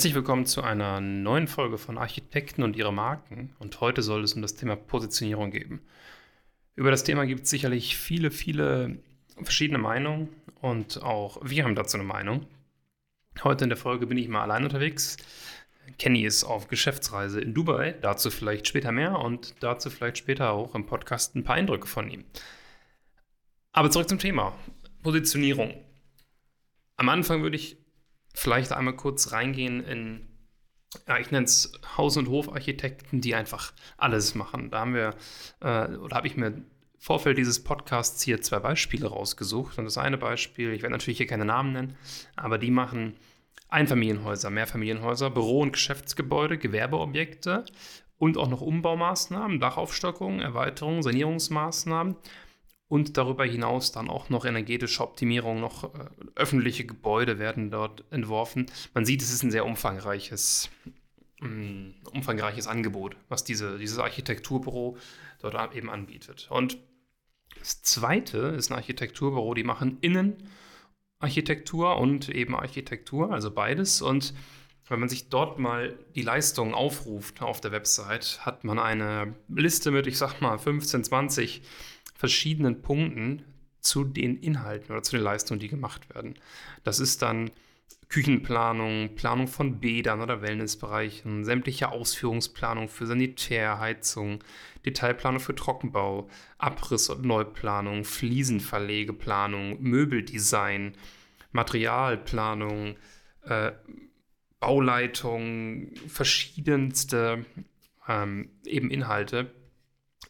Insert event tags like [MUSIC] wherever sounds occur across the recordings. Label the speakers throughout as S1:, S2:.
S1: Herzlich willkommen zu einer neuen Folge von Architekten und ihre Marken. Und heute soll es um das Thema Positionierung gehen. Über das Thema gibt es sicherlich viele, viele verschiedene Meinungen und auch wir haben dazu eine Meinung. Heute in der Folge bin ich mal allein unterwegs. Kenny ist auf Geschäftsreise in Dubai, dazu vielleicht später mehr und dazu vielleicht später auch im Podcast ein paar Eindrücke von ihm. Aber zurück zum Thema. Positionierung. Am Anfang würde ich vielleicht einmal kurz reingehen in, ja, ich nenne es Haus- und Hofarchitekten, die einfach alles machen. Da haben wir, äh, oder habe ich mir im Vorfeld dieses Podcasts hier zwei Beispiele rausgesucht. Und das eine Beispiel, ich werde natürlich hier keine Namen nennen, aber die machen Einfamilienhäuser, Mehrfamilienhäuser, Büro- und Geschäftsgebäude, Gewerbeobjekte und auch noch Umbaumaßnahmen, Dachaufstockungen, Erweiterungen, Sanierungsmaßnahmen und darüber hinaus dann auch noch energetische Optimierung, noch äh, öffentliche Gebäude werden dort entworfen. Man sieht, es ist ein sehr umfangreiches, um, umfangreiches Angebot, was diese, dieses Architekturbüro dort eben anbietet. Und das zweite ist ein Architekturbüro, die machen Innenarchitektur und eben Architektur, also beides. Und wenn man sich dort mal die Leistungen aufruft auf der Website, hat man eine Liste mit, ich sag mal, 15, 20 verschiedenen Punkten zu den Inhalten oder zu den Leistungen, die gemacht werden. Das ist dann Küchenplanung, Planung von Bädern oder Wellnessbereichen, sämtliche Ausführungsplanung für Sanitärheizung, Detailplanung für Trockenbau, Abriss- und Neuplanung, Fliesenverlegeplanung, Möbeldesign, Materialplanung, äh, Bauleitung, verschiedenste ähm, eben Inhalte,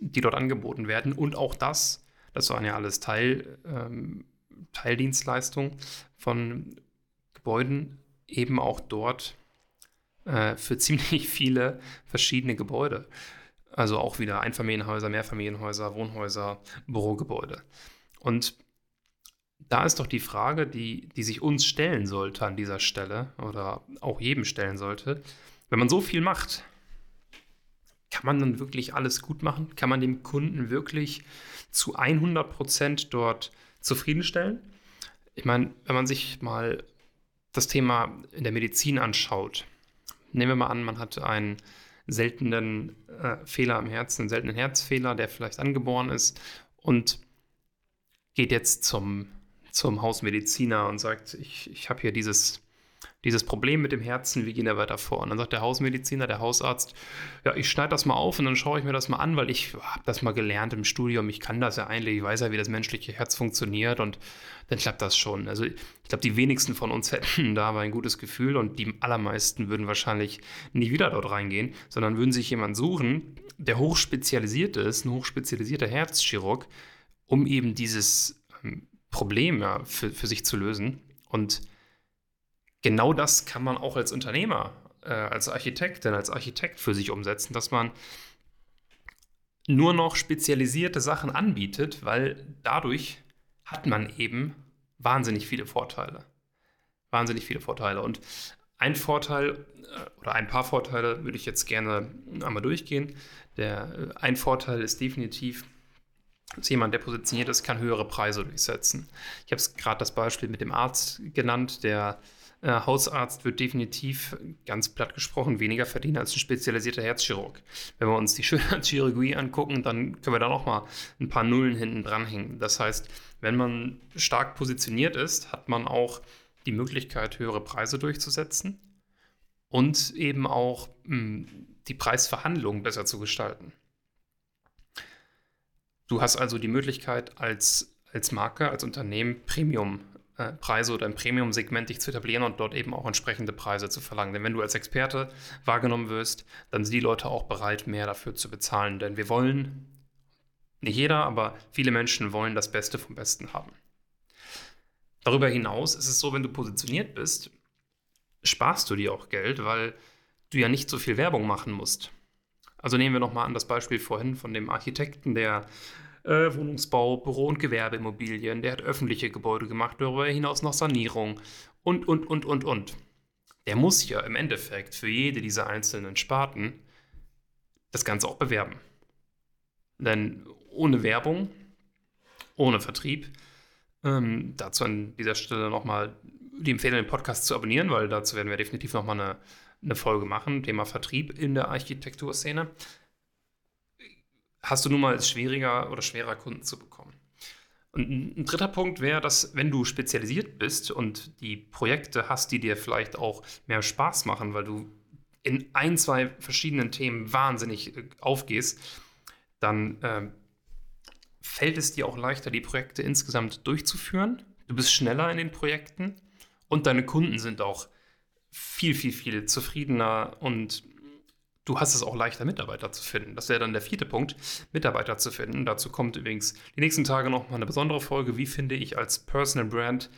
S1: die dort angeboten werden. Und auch das, das waren ja alles Teil, ähm, Teildienstleistungen von Gebäuden, eben auch dort äh, für [LAUGHS] ziemlich viele verschiedene Gebäude. Also auch wieder Einfamilienhäuser, Mehrfamilienhäuser, Wohnhäuser, Bürogebäude. Und da ist doch die Frage, die, die sich uns stellen sollte an dieser Stelle oder auch jedem stellen sollte. Wenn man so viel macht, kann man dann wirklich alles gut machen? Kann man dem Kunden wirklich zu 100 Prozent dort zufriedenstellen? Ich meine, wenn man sich mal das Thema in der Medizin anschaut, nehmen wir mal an, man hat einen seltenen äh, Fehler am Herzen, einen seltenen Herzfehler, der vielleicht angeboren ist und geht jetzt zum, zum Hausmediziner und sagt, ich, ich habe hier dieses dieses Problem mit dem Herzen, wie gehen wir weiter vor? Und dann sagt der Hausmediziner, der Hausarzt, ja, ich schneide das mal auf und dann schaue ich mir das mal an, weil ich habe das mal gelernt im Studium, ich kann das ja eigentlich, ich weiß ja, wie das menschliche Herz funktioniert und dann klappt das schon. Also ich glaube, die wenigsten von uns [LAUGHS] hätten da aber ein gutes Gefühl und die allermeisten würden wahrscheinlich nie wieder dort reingehen, sondern würden sich jemanden suchen, der hochspezialisiert ist, ein hochspezialisierter Herzchirurg, um eben dieses ähm, Problem ja, für, für sich zu lösen. Und genau das kann man auch als Unternehmer, äh, als Architektin, als Architekt für sich umsetzen, dass man nur noch spezialisierte Sachen anbietet, weil dadurch hat man eben wahnsinnig viele Vorteile. Wahnsinnig viele Vorteile. Und ein Vorteil äh, oder ein paar Vorteile würde ich jetzt gerne einmal durchgehen. Der, äh, ein Vorteil ist definitiv, dass jemand, der positioniert ist, kann höhere Preise durchsetzen. Ich habe gerade das Beispiel mit dem Arzt genannt, der äh, Hausarzt wird definitiv, ganz platt gesprochen, weniger verdienen als ein spezialisierter Herzchirurg. Wenn wir uns die [LAUGHS] Schönheitschirurgie angucken, dann können wir da nochmal ein paar Nullen hinten dranhängen. Das heißt, wenn man stark positioniert ist, hat man auch die Möglichkeit, höhere Preise durchzusetzen und eben auch mh, hm, die Preisverhandlungen besser zu gestalten. Du hast also die Möglichkeit, als, als Marke, als Unternehmen Premium Preise oder im Premium-Segment dich zu etablieren und dort eben auch entsprechende Preise zu verlangen. Denn wenn du als Experte wahrgenommen wirst, dann sind die Leute auch bereit, mehr dafür zu bezahlen. Denn wir wollen, nicht jeder, aber viele Menschen wollen das Beste vom Besten haben. Darüber hinaus ist es so, wenn du positioniert bist, sparst du dir auch Geld, weil du ja nicht so viel Werbung machen musst. Also nehmen wir nochmal an das Beispiel vorhin von dem Architekten, der äh, Wohnungsbau, Büro- und Gewerbeimmobilien, der hat öffentliche Gebäude gemacht, darüber hinaus noch Sanierung und, und, und, und, und. Der muss ja im Endeffekt für jede dieser einzelnen Sparten das Ganze auch bewerben. Denn ohne Werbung, ohne Vertrieb, ähm, dazu an dieser Stelle nochmal die empfehle, den Podcast zu abonnieren, weil dazu werden wir definitiv nochmal eine, eine Folge machen, Thema Vertrieb in der Architekturszene. Hast du nun mal es schwieriger oder schwerer, Kunden zu bekommen. Und ein dritter Punkt wäre, dass wenn du spezialisiert bist und die Projekte hast, die dir vielleicht auch mehr Spaß machen, weil du in ein, zwei verschiedenen Themen wahnsinnig äh, aufgehst, dann äh, fällt es dir auch leichter, die Projekte insgesamt durchzuführen. Du bist schneller in den Projekten und deine Kunden sind auch viel, viel, viel zufriedener und du hast es auch leichter, Mitarbeiter zu finden. Das wäre dann der vierte Punkt, Mitarbeiter zu finden. Dazu kommt übrigens die nächsten Tage noch mal eine besondere Folge. Wie finde ich als Personal Brand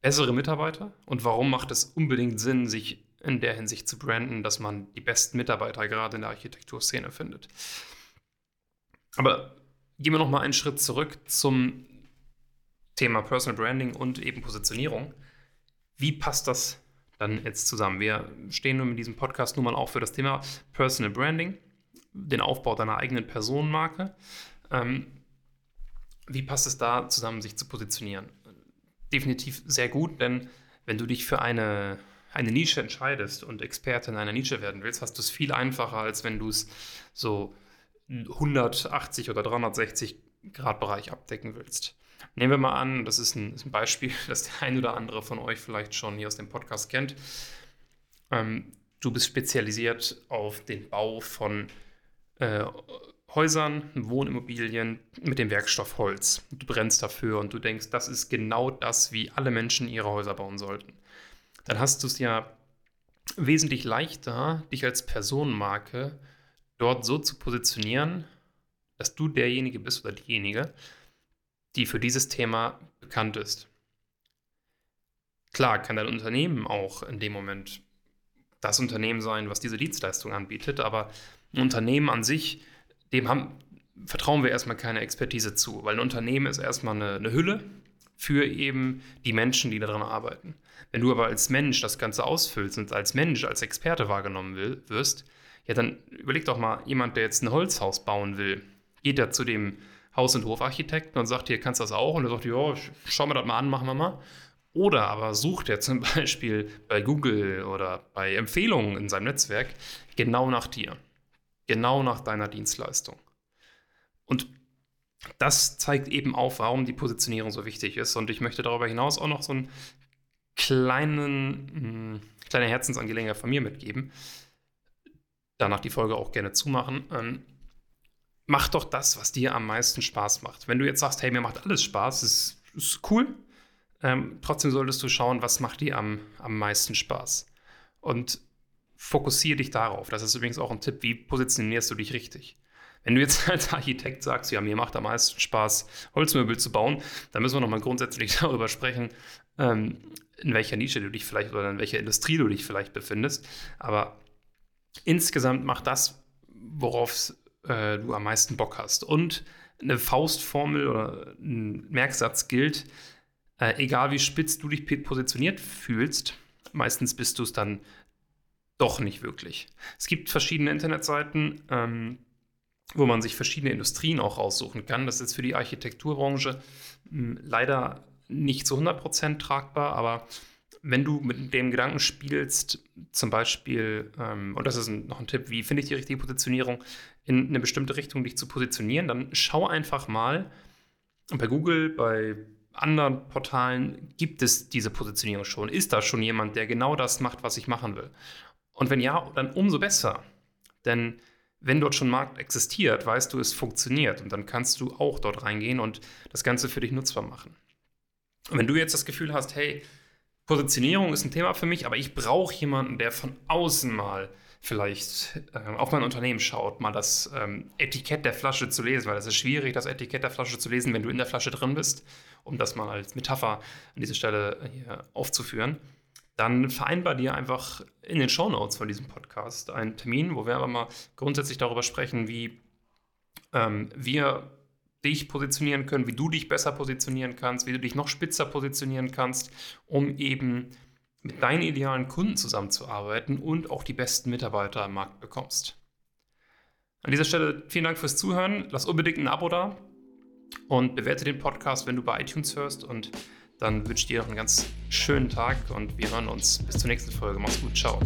S1: bessere Mitarbeiter und warum macht es unbedingt Sinn, sich in der Hinsicht zu branden, dass man die besten Mitarbeiter gerade in der Architekturszene findet. Aber gehen wir noch mal einen Schritt zurück zum Thema Personal Branding und eben Positionierung. Wie passt das dann jetzt zusammen? Wir stehen nun mit diesem Podcast nun mal auch für das Thema Personal Branding, den Aufbau deiner eigenen Personenmarke. Ähm, wie passt es da zusammen, sich zu positionieren? Definitiv sehr gut, denn wenn du dich für eine, eine Nische entscheidest und Experte in einer Nische werden willst, hast du es viel einfacher, als wenn du es so 180 oder 360 Grad Bereich abdecken willst. Nehmen wir mal an, das ist ein, ist ein Beispiel, [LAUGHS] das der ein oder andere von euch vielleicht schon hier aus dem Podcast kennt. Ähm, du bist spezialisiert auf den Bau von äh, Häusern, Wohnimmobilien mit dem Werkstoff Holz. Du brennst dafür und du denkst, das ist genau das, wie alle Menschen ihre Häuser bauen sollten. Dann hast du es ja wesentlich leichter, dich als Personenmarke dort so zu positionieren, dass du derjenige bist oder diejenige, die für dieses Thema bekannt ist. Klar kann dein Unternehmen auch in dem Moment das Unternehmen sein, was diese Dienstleistung anbietet, aber ein Unternehmen an sich, dem haben, vertrauen wir erstmal keine Expertise zu, weil ein Unternehmen ist erstmal eine, eine Hülle für eben die Menschen, die daran arbeiten. Wenn du aber als Mensch das Ganze ausfüllst und als Mensch, als Experte wahrgenommen will, wirst, ja, dann überleg doch mal, jemand, der jetzt ein Holzhaus bauen will, geht er zu dem Haus- und Hofarchitekten und sagt, hier kannst du das auch? Und er sagt, ja, schau mir das mal an, machen wir mal. Oder aber sucht er zum [LAUGHS] Beispiel bei Google oder bei Empfehlungen in seinem Netzwerk genau nach dir, genau nach deiner Dienstleistung. Und das zeigt eben auf, warum die Positionierung so wichtig ist. Und ich möchte darüber hinaus auch noch so einen kleinen, hm, kleine Herzensangelegenheit von mir mitgeben danach die Folge auch gerne zumachen. Mach doch das, was dir am meisten Spaß macht. Wenn du jetzt sagst, hey, mir macht alles Spaß, ist, ist cool. Ähm, trotzdem solltest du schauen, was macht dir am, am meisten Spaß. Und fokussiere dich darauf. Das ist übrigens auch ein Tipp, wie positionierst du dich richtig. Wenn du jetzt [LAUGHS] als Architekt sagst, ja, mir macht am meisten Spaß, Holzmöbel zu bauen, dann müssen wir nochmal grundsätzlich [LAUGHS] darüber sprechen, ähm, in welcher Nische du dich vielleicht oder in welcher Industrie du dich vielleicht befindest. Aber insgesamt mach das, worauf äh, du am meisten Bock hast. Und eine Faustformel oder ein Merksatz gilt, äh, egal wie spitz du dich positioniert fühlst, meistens bist du es dann doch nicht wirklich. Es gibt verschiedene Internetseiten, ähm, wo man sich verschiedene Industrien auch raussuchen kann. Das ist für die Architekturbranche mh, hm, leider nicht zu 100% tragbar, aber wenn du mit dem Gedanken spielst, zum Beispiel, ähm, und das ist ein, noch ein Tipp, wie finde ich die richtige Positionierung, in eine bestimmte Richtung dich zu positionieren, dann schau einfach mal, bei Google, bei anderen Portalen gibt es diese Positionierung schon. Ist da schon jemand, der genau das macht, was ich machen will? Und wenn ja, dann umso besser. Denn wenn dort schon Markt existiert, weißt du, es funktioniert und dann kannst du auch dort reingehen und das Ganze für dich nutzbar machen. Und wenn du jetzt das Gefühl hast, hey, Positionierung ist ein Thema für mich, aber ich brauche jemanden, der von außen mal vielleicht äh, auf mein Unternehmen schaut, mal das ähm, Etikett der Flasche zu lesen, weil es ist schwierig, das Etikett der Flasche zu lesen, wenn du in der Flasche drin bist, um das mal als Metapher an dieser Stelle hier aufzuführen. Dann vereinbar dir einfach in den Show Notes von diesem Podcast einen Termin, wo wir aber mal grundsätzlich darüber sprechen, wie ähm, wir dich positionieren können, wie du dich besser positionieren kannst, wie du dich noch spitzer positionieren kannst, um eben mit deinen idealen Kunden zusammenzuarbeiten und auch die besten Mitarbeiter am Markt bekommst. An dieser Stelle vielen Dank fürs Zuhören. Lass unbedingt ein Abo da und bewerte den Podcast, wenn du bei iTunes hörst und Dann wünsche ich dir noch einen ganz schönen Tag und wir hören uns bis zur nächsten Folge. Mach's gut, ciao.